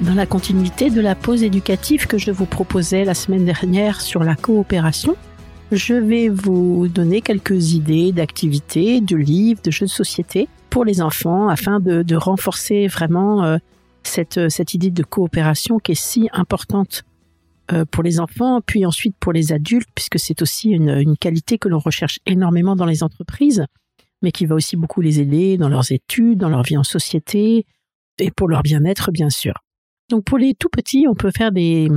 Dans la continuité de la pause éducative que je vous proposais la semaine dernière sur la coopération, je vais vous donner quelques idées d'activités, de livres, de jeux de société pour les enfants afin de, renforcer vraiment euh, cette, cette idée de coopération qui est si importante euh, pour les enfants, puis ensuite pour les adultes, puisque c'est aussi une, une, qualité que l'on recherche énormément dans les entreprises, mais qui va aussi beaucoup les aider dans leurs études, dans leur vie en société, et pour leur bien-être, bien sûr. Donc pour les tout petits, on peut faire des,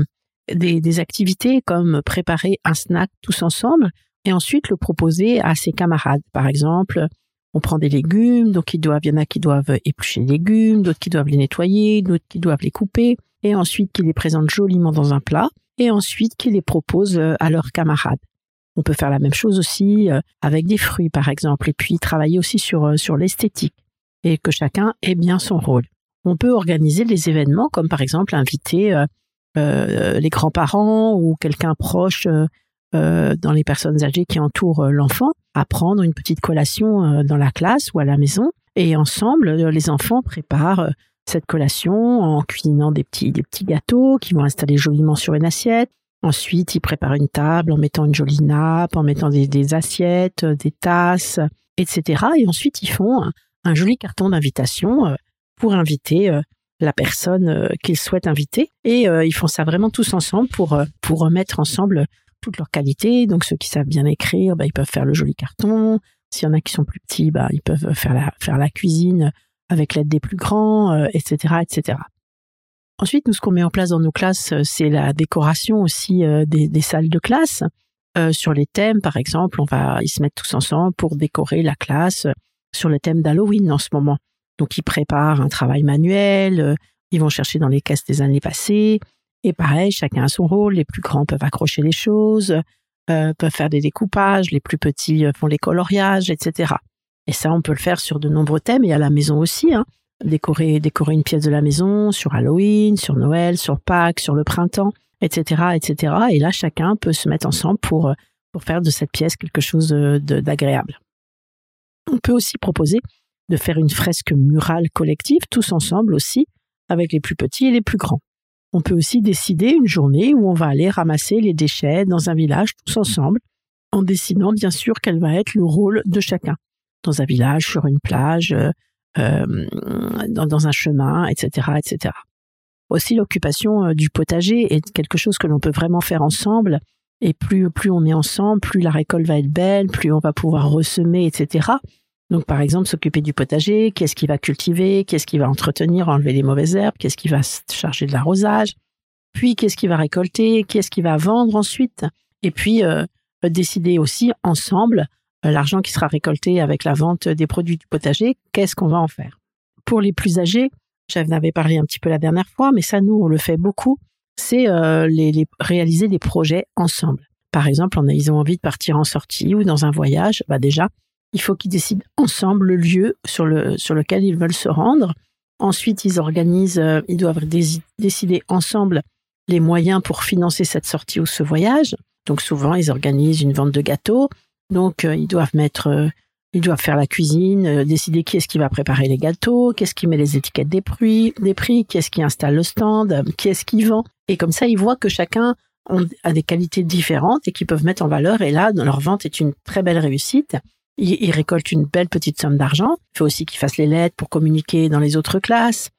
activités comme préparer un snack tous ensemble et ensuite le proposer à ses camarades. Par exemple, on prend des légumes, donc il, y en a qui doivent éplucher les légumes, d'autres qui doivent les nettoyer, d'autres qui doivent les couper, et ensuite qui les présentent joliment dans un plat, et ensuite qui les proposent euh, à leurs camarades. On peut faire la même chose aussi euh, avec des fruits, par exemple, et puis travailler aussi sur, euh, sur l'esthétique, et que chacun ait bien son rôle. On peut organiser des événements, comme par exemple inviter les grands-parents ou quelqu'un proche dans les personnes âgées qui entourent l'enfant à prendre une petite collation dans la classe ou à la maison. Et ensemble, les enfants préparent cette collation en cuisinant des petits, des petits gâteaux qui vont installer joliment sur une assiette. Ensuite, ils préparent une table en mettant une jolie nappe, en mettant des, assiettes, euh, des tasses, etc. Et ensuite, ils font un, joli carton d'invitation euh, pour inviter euh, la personne qu'ils souhaitent inviter. Et ils font ça vraiment tous ensemble pour, pour remettre ensemble toutes leurs qualités. Donc, ceux qui savent bien écrire, bah, ils peuvent faire le joli carton. S'il y en a qui sont plus petits, bah, ils peuvent faire la, faire la cuisine avec l'aide des plus grands, etc., euh, etc. Ensuite, nous, ce qu'on met en place dans nos classes, euh, c'est la décoration aussi euh, des, salles de classe. sur les thèmes, par exemple, on va ils se mettre tous ensemble pour décorer la classe sur le thème d'Halloween en ce moment. Donc, ils préparent un travail manuel, ils vont chercher dans les caisses des années passées. Et pareil, chacun a son rôle. Les plus grands peuvent accrocher les choses, peuvent faire des découpages, les plus petits font les coloriages, etc. Et ça, on peut le faire sur de nombreux thèmes et à la maison aussi. Hein. Décorer, décorer une pièce de la maison sur Halloween, sur Noël, sur Pâques, sur le printemps, etc., etc. Et là, chacun peut se mettre ensemble pour, pour faire de cette pièce quelque chose d'agréable. On peut aussi proposer de faire une fresque murale collective, tous ensemble aussi, avec les plus petits et les plus grands. On peut aussi décider une journée où on va aller ramasser les déchets dans un village tous ensemble, en décidant bien sûr quel va être le rôle de chacun dans un village, sur une plage, euh, euh, dans, un chemin, etc., etc. Aussi, l'occupation euh, du potager est quelque chose que l'on peut vraiment faire ensemble. Et plus, plus on est ensemble, plus la récolte va être belle, plus on va pouvoir ressemer, etc. Donc, par exemple, s'occuper du potager, qu'est-ce qui va cultiver, qu'est-ce qui va entretenir, enlever les mauvaises herbes, qu'est-ce qui va se charger de l'arrosage, puis qu'est-ce qui va récolter, qu'est-ce qui va vendre ensuite, et puis décider aussi ensemble euh, l'argent qui sera récolté avec la vente des produits du potager, qu'est-ce qu'on va en faire Pour les plus âgés, j'en avais parlé un petit peu la dernière fois, mais ça, nous, on le fait beaucoup, c'est euh, les, réaliser des projets ensemble. Par exemple, on a, ils ont envie de partir en sortie ou dans un voyage, bah déjà, il faut qu'ils décident ensemble le lieu sur, le, sur lequel ils veulent se rendre. Ensuite, ils organisent, euh, ils doivent décider ensemble les moyens pour financer cette sortie ou ce voyage. Donc souvent, ils organisent une vente de gâteaux, donc, euh, ils doivent mettre, euh, ils doivent faire la cuisine, décider qui est-ce qui va préparer les gâteaux, qui est-ce qui met les étiquettes des prix, des prix, qui est-ce qui installe le stand, qui est-ce qui vend. Et comme ça, ils voient que chacun a des qualités différentes et qu'ils peuvent mettre en valeur. Et là, leur vente est une très belle réussite. Ils, récoltent une belle petite somme d'argent. Il faut aussi qu'ils fassent les lettres pour communiquer dans les autres classes.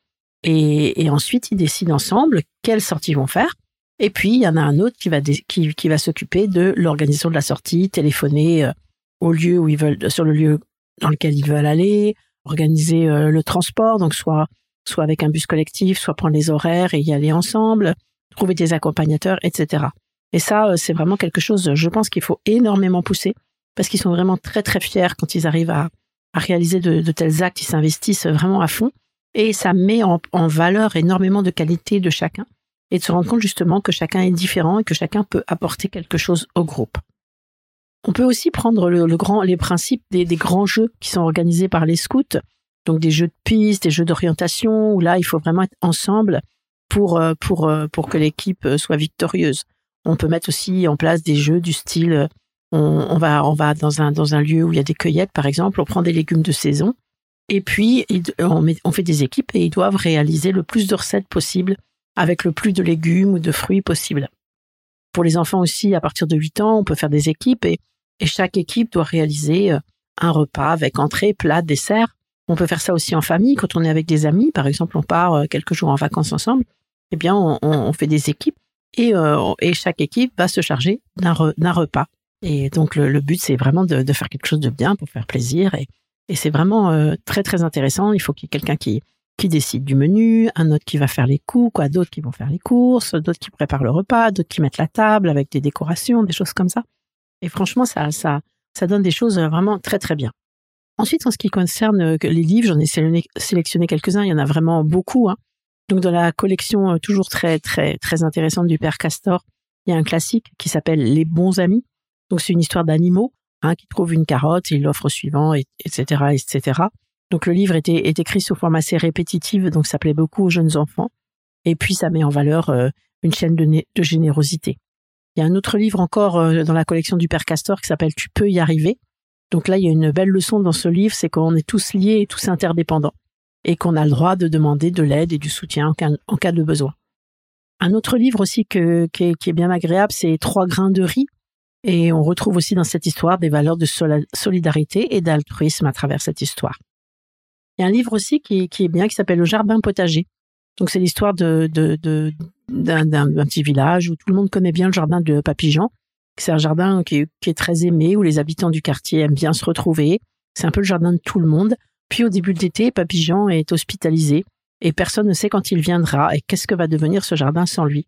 Et, et ensuite, ils décident ensemble quelles sorties ils vont faire. Et puis, il y en a un autre qui va, qui, qui va s'occuper de l'organisation de la sortie, téléphoner euh, au lieu où ils veulent, sur le lieu dans lequel ils veulent aller, organiser euh, le transport, donc soit, soit avec un bus collectif, soit prendre les horaires et y aller ensemble, trouver des accompagnateurs, etc. Et ça, euh, c'est vraiment quelque chose, je pense qu'il faut énormément pousser parce qu'ils sont vraiment très, très fiers quand ils arrivent à, réaliser de, tels actes, ils s'investissent vraiment à fond. et ça met en, valeur énormément de qualités de chacun et de se rendre compte justement que chacun est différent et que chacun peut apporter quelque chose au groupe. On peut aussi prendre le, grand, les principes des, grands jeux qui sont organisés par les scouts, donc des jeux de piste, des jeux d'orientation, où là, il faut vraiment être ensemble pour, euh, pour, euh, pour que l'équipe soit victorieuse. On peut mettre aussi en place des jeux du style, on, va, on va dans un, dans un lieu où il y a des cueillettes, par exemple, on prend des légumes de saison, et puis on, on fait des équipes et ils doivent réaliser le plus de recettes possible avec le plus de légumes ou de fruits possible. Pour les enfants aussi, à partir de 8 ans, on peut faire des équipes et, et chaque équipe doit réaliser un repas avec entrée, plat, dessert. On peut faire ça aussi en famille quand on est avec des amis. Par exemple, on part quelques jours en vacances ensemble eh bien, on, fait des équipes euh, et, chaque équipe va se charger d'un repas. Et donc, le, but, c'est vraiment de, faire quelque chose de bien pour faire plaisir. Et, c'est vraiment euh, très, très intéressant. Il faut qu'il y ait quelqu'un qui, qui décide du menu, un autre qui va faire les coups, quoi, d'autres qui vont faire les courses, d'autres qui préparent le repas, d'autres qui mettent la table avec des décorations, des choses comme ça. Et franchement, ça, ça, ça donne des choses vraiment très, très bien. Ensuite, en ce qui concerne euh, les livres, j'en ai sélectionné quelques-uns, il y en a vraiment beaucoup. Hein. Donc dans la collection euh, toujours très très très intéressante du père Castor, il y a un classique qui s'appelle Les bons amis. Donc c'est une histoire d'animaux hein, qui trouvent une carotte, il l'offre au suivant, etc., etc. Donc le livre était est écrit sous forme assez répétitive, donc ça plaît beaucoup aux jeunes enfants. Et puis ça met en valeur euh, une chaîne de, de, générosité. Il y a un autre livre encore euh, dans la collection du père Castor qui s'appelle Tu peux y arriver. Donc là, il y a une belle leçon dans ce livre, c'est qu'on est tous liés et tous interdépendants et qu'on a le droit de demander de l'aide et du soutien en cas, de besoin. Un autre livre aussi qui, est, bien agréable, c'est Trois grains de riz. Et on retrouve aussi dans cette histoire des valeurs de solidarité et d'altruisme à travers cette histoire. Il y a un livre aussi qui, est bien, qui s'appelle Le Jardin potager. Donc c'est l'histoire d'un, petit village où tout le monde connaît bien le jardin de Papillon. C'est un jardin qui est très aimé, où les habitants du quartier aiment bien se retrouver. C'est un peu le jardin de tout le monde. Puis au début de l'été, Papillon est hospitalisé et personne ne sait quand il viendra et qu'est-ce que va devenir ce jardin sans lui.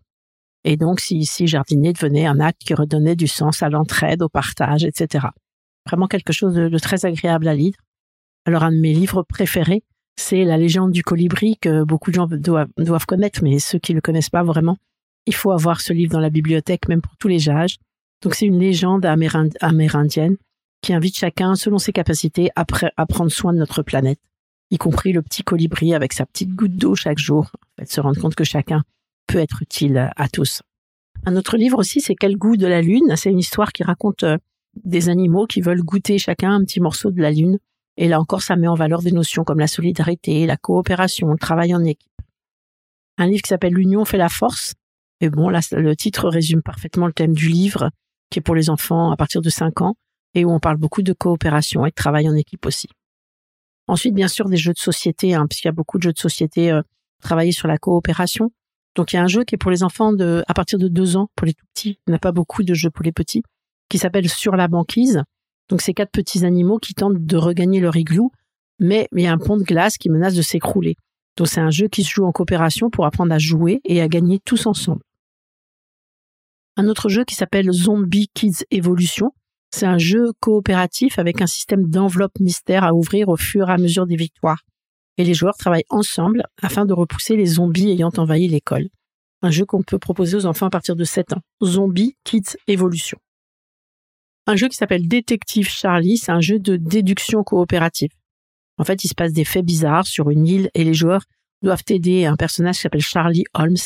Et donc, si ici jardiner devenait un acte qui redonnait du sens à l'entraide, au partage, etc. Vraiment quelque chose de, très agréable à lire. Alors, un de mes livres préférés, c'est La légende du colibri que beaucoup de gens doivent, connaître, mais ceux qui ne le connaissent pas vraiment, il faut avoir ce livre dans la bibliothèque, même pour tous les âges. Donc, c'est une légende amérindienne qui invite chacun, selon ses capacités, à, prendre soin de notre planète, y compris le petit colibri avec sa petite goutte d'eau chaque jour, en fait, se rendre compte que chacun peut être utile à tous. Un autre livre aussi, c'est Quel goût de la Lune C'est une histoire qui raconte euh, des animaux qui veulent goûter chacun un petit morceau de la Lune. Et là encore, ça met en valeur des notions comme la solidarité, la coopération, le travail en équipe. Un livre qui s'appelle L'union fait la force. Et bon, là, le titre résume parfaitement le thème du livre, qui est pour les enfants à partir de 5 ans et où on parle beaucoup de coopération et de travail en équipe aussi. Ensuite, bien sûr, des jeux de société, hein, puisqu'il y a beaucoup de jeux de société euh, travailler sur la coopération. Donc, il y a un jeu qui est pour les enfants de, à partir de deux ans, pour les tout petits. Il n'y a pas beaucoup de jeux pour les petits, qui s'appelle Sur la banquise. Donc, c'est quatre petits animaux qui tentent de regagner leur igloo, mais il y a un pont de glace qui menace de s'écrouler. Donc, c'est un jeu qui se joue en coopération pour apprendre à jouer et à gagner tous ensemble. Un autre jeu qui s'appelle Zombie Kids Evolution, c'est un jeu coopératif avec un système d'enveloppe mystère à ouvrir au fur et à mesure des victoires. Et les joueurs travaillent ensemble afin de repousser les zombies ayant envahi l'école. Un jeu qu'on peut proposer aux enfants à partir de 7 ans. Zombie Kids Evolution. Un jeu qui s'appelle Détective Charlie, c'est un jeu de déduction coopérative. En fait, il se passe des faits bizarres sur une île et les joueurs doivent aider un personnage qui s'appelle Charlie Holmes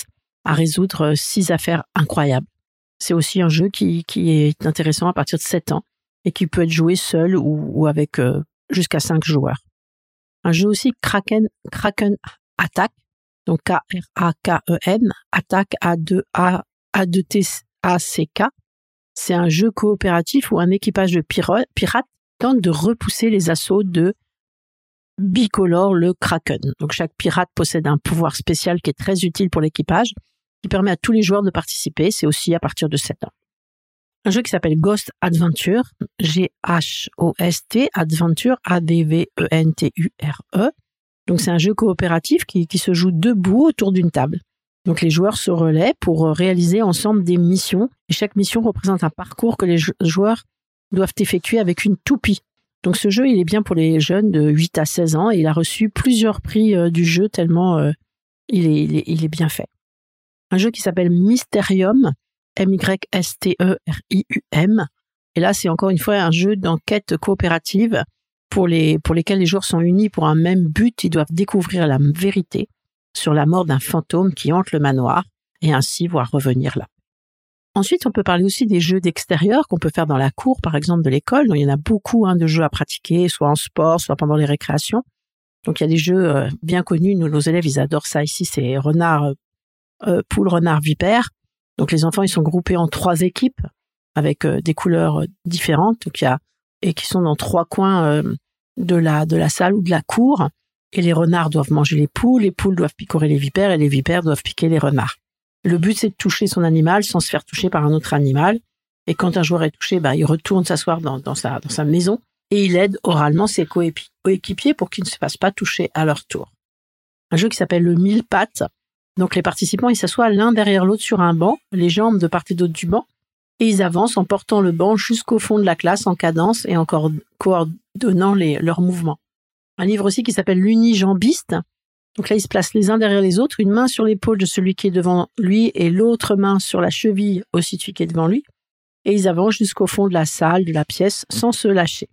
à résoudre six affaires incroyables. C'est aussi un jeu qui, qui, est intéressant à partir de 7 ans et qui peut être joué seul ou, avec euh, jusqu'à 5 joueurs. Un jeu aussi Kraken, Kraken Attack, donc K-R-A-K-E-N, Attack A-2-A, A-2-T-A-C-K. C'est un jeu coopératif où un équipage de pirates tente de repousser les assauts de Bicolore le Kraken. Donc chaque pirate possède un pouvoir spécial qui est très utile pour l'équipage qui permet à tous les joueurs de participer. C'est aussi à partir de 7 ans. Un jeu qui s'appelle Ghost Adventure, G-H-O-S-T, Adventure, A-D-V-E-N-T-U-R-E. E. Donc c'est un jeu coopératif qui, se joue debout autour d'une table. Donc les joueurs se relaient pour réaliser ensemble des missions. Et chaque mission représente un parcours que les joueurs doivent effectuer avec une toupie. Donc ce jeu, il est bien pour les jeunes de 8 à 16 ans et il a reçu plusieurs prix du jeu tellement est, il, il est bien fait. Un jeu qui s'appelle Mysterium, M-Y-S-T-E-R-I-U-M. Et là, c'est encore une fois un jeu d'enquête coopérative pour, les, pour lesquels les joueurs sont unis pour un même but. Ils doivent découvrir la vérité sur la mort d'un fantôme qui hante le manoir et ainsi voir revenir là. Ensuite, on peut parler aussi des jeux d'extérieur qu'on peut faire dans la cour, par exemple, de l'école. Il y en a beaucoup hein, de jeux à pratiquer, soit en sport, soit pendant les récréations. Donc, il y a des jeux euh, bien connus. Nous, nos élèves, ils adorent ça ici. C'est renard, euh, euh poule, renard, vipère. Donc, les enfants, ils sont groupés en trois équipes avec euh, des couleurs différentes. Donc, y a et qui sont dans trois coins de la de la salle ou de la cour. Et les renards doivent manger les poules, les poules doivent picorer les vipères et les vipères doivent piquer les renards. Le but, c'est de toucher son animal sans se faire toucher par un autre animal. Et quand un joueur est touché, bah, il retourne s'asseoir dans, dans, sa, dans sa maison et il aide oralement ses coéquipiers pour qu'ils ne se fassent pas toucher à leur tour. Un jeu qui s'appelle le mille pattes. Donc les participants, ils s'assoient l'un derrière l'autre sur un banc, les jambes de part et d'autre du banc, et ils avancent en portant le banc jusqu'au fond de la classe en cadence et en coordonnant leurs mouvements. Un livre aussi qui s'appelle L'unijambiste, donc là, ils se placent les uns derrière les autres, une main sur l'épaule de celui qui est devant lui et l'autre main sur la cheville aussi de celui qui est devant lui. Et ils avancent jusqu'au fond de la salle, de la pièce, sans se lâcher.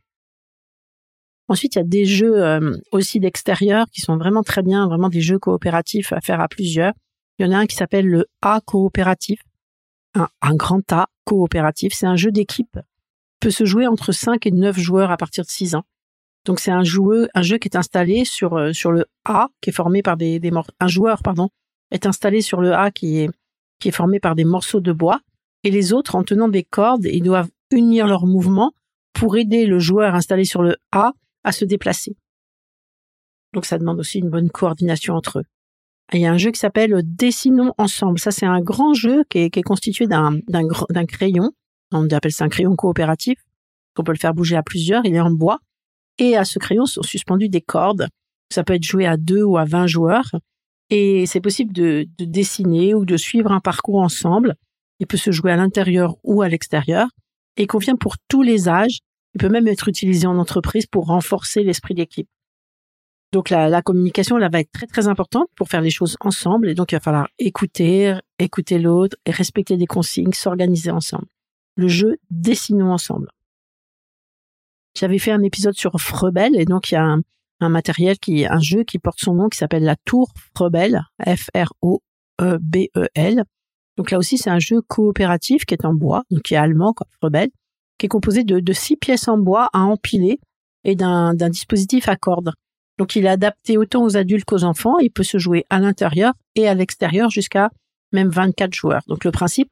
Ensuite, il y a des jeux euh, aussi d'extérieur qui sont vraiment très bien, vraiment des jeux coopératifs à faire à plusieurs. Il y en a un qui s'appelle le A coopératif, un, grand A coopératif. C'est un jeu d'équipe, peut se jouer entre 5 et 9 joueurs à partir de 6 ans. Donc c'est un jeu qui est installé sur euh, sur le A, qui est formé par des, des un joueur pardon est installé sur le A qui est qui est formé par des morceaux de bois et les autres en tenant des cordes ils doivent unir leurs mouvements pour aider le joueur installé sur le A à se déplacer. Donc ça demande aussi une bonne coordination entre eux. il y a un jeu qui s'appelle Dessinons ensemble. Ça c'est un grand jeu qui est, constitué d'un crayon. On appelle ça un crayon coopératif. On peut le faire bouger à plusieurs. Il est en bois et à ce crayon sont suspendues des cordes. Ça peut être joué à deux ou à vingt joueurs. Et c'est possible de, dessiner ou de suivre un parcours ensemble. Il peut se jouer à l'intérieur ou à l'extérieur. Et il convient pour tous les âges. Il peut même être utilisé en entreprise pour renforcer l'esprit d'équipe. Donc la, la, communication là va être très très importante pour faire les choses ensemble et donc il va falloir écouter, écouter l'autre et respecter des consignes, s'organiser ensemble. Le jeu dessinons ensemble. J'avais fait un épisode sur Frebel et donc il y a un, matériel qui, un jeu qui porte son nom qui s'appelle la Tour Frebel, F-R-O-E-B-E-L. Donc là aussi, c'est un jeu coopératif qui est en bois, donc qui est allemand comme Frebel, qui est composé de, six pièces en bois à empiler et d'un dispositif à cordes. Donc il est adapté autant aux adultes qu'aux enfants. Il peut se jouer à l'intérieur et à l'extérieur jusqu'à même 24 joueurs. Donc le principe,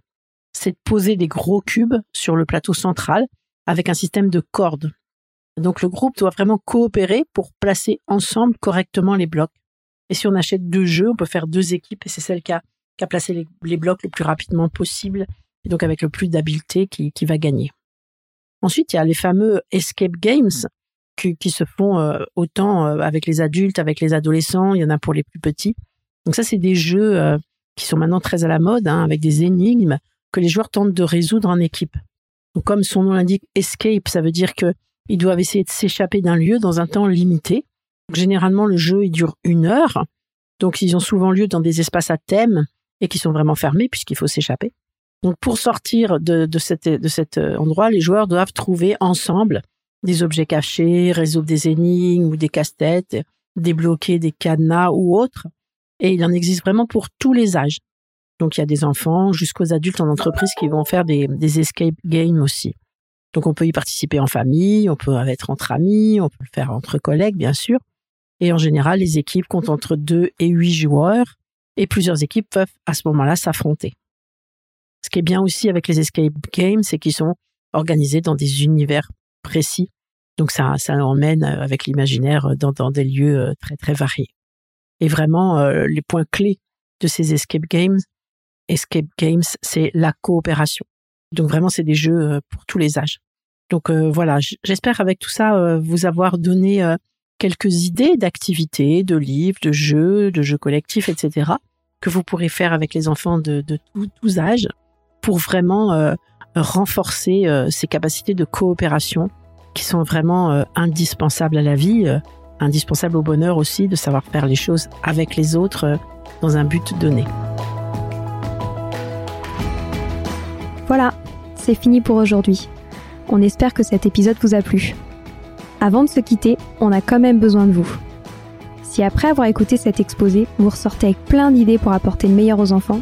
c'est de poser des gros cubes sur le plateau central avec un système de cordes. Donc le groupe doit vraiment coopérer pour placer ensemble correctement les blocs. Et si on achète deux jeux, on peut faire deux équipes et c'est celle qui a, placé les, blocs le plus rapidement possible et donc avec le plus d'habileté qui va gagner. Ensuite, il y a les fameux escape games qui, se font euh, autant euh, avec les adultes, avec les adolescents, il y en a pour les plus petits. Donc ça, c'est des jeux euh, qui sont maintenant très à la mode, hein, avec des énigmes que les joueurs tentent de résoudre en équipe. Donc comme son nom l'indique, escape, ça veut dire que ils doivent essayer de s'échapper d'un lieu dans un temps limité. Généralement, le jeu il dure une heure. Donc, ils ont souvent lieu dans des espaces à thème et qui sont vraiment fermés puisqu'il faut s'échapper. Donc, pour sortir de, de, de cet euh, endroit, les joueurs doivent trouver ensemble des objets cachés, résoudre des énigmes ou des casse-têtes, débloquer des cadenas ou autres. Et il en existe vraiment pour tous les âges. Donc, il y a des enfants jusqu'aux adultes en entreprise qui vont faire des, des escape games aussi. Donc on peut y participer en famille, on peut être entre amis, on peut le faire entre collègues, bien sûr. Et en général, les équipes comptent entre 2 et 8 joueurs et plusieurs équipes peuvent à ce moment-là s'affronter. Ce qui est bien aussi avec les escape games, c'est qu'ils sont organisés dans des univers précis. Donc ça, emmène euh, avec l'imaginaire euh, dans, des lieux euh, très très variés. Et vraiment, les points clés de ces escape games, escape games, c'est la coopération. Donc vraiment, c'est des jeux pour tous les âges. Donc voilà, j'espère avec tout ça vous avoir donné quelques idées d'activités, de livres, de jeux, de jeux collectifs, etc. que vous pourrez faire avec les enfants de tous âges pour vraiment renforcer ces capacités de coopération qui sont vraiment euh, indispensables à la vie, euh, indispensables au bonheur aussi, de savoir faire les choses avec les autres euh, dans un but donné. Voilà, c'est fini pour aujourd'hui. On espère que cet épisode vous a plu. Avant de se quitter, on a quand même besoin de vous. Si après avoir écouté cet exposé, vous ressortez avec plein d'idées pour apporter le meilleur aux enfants,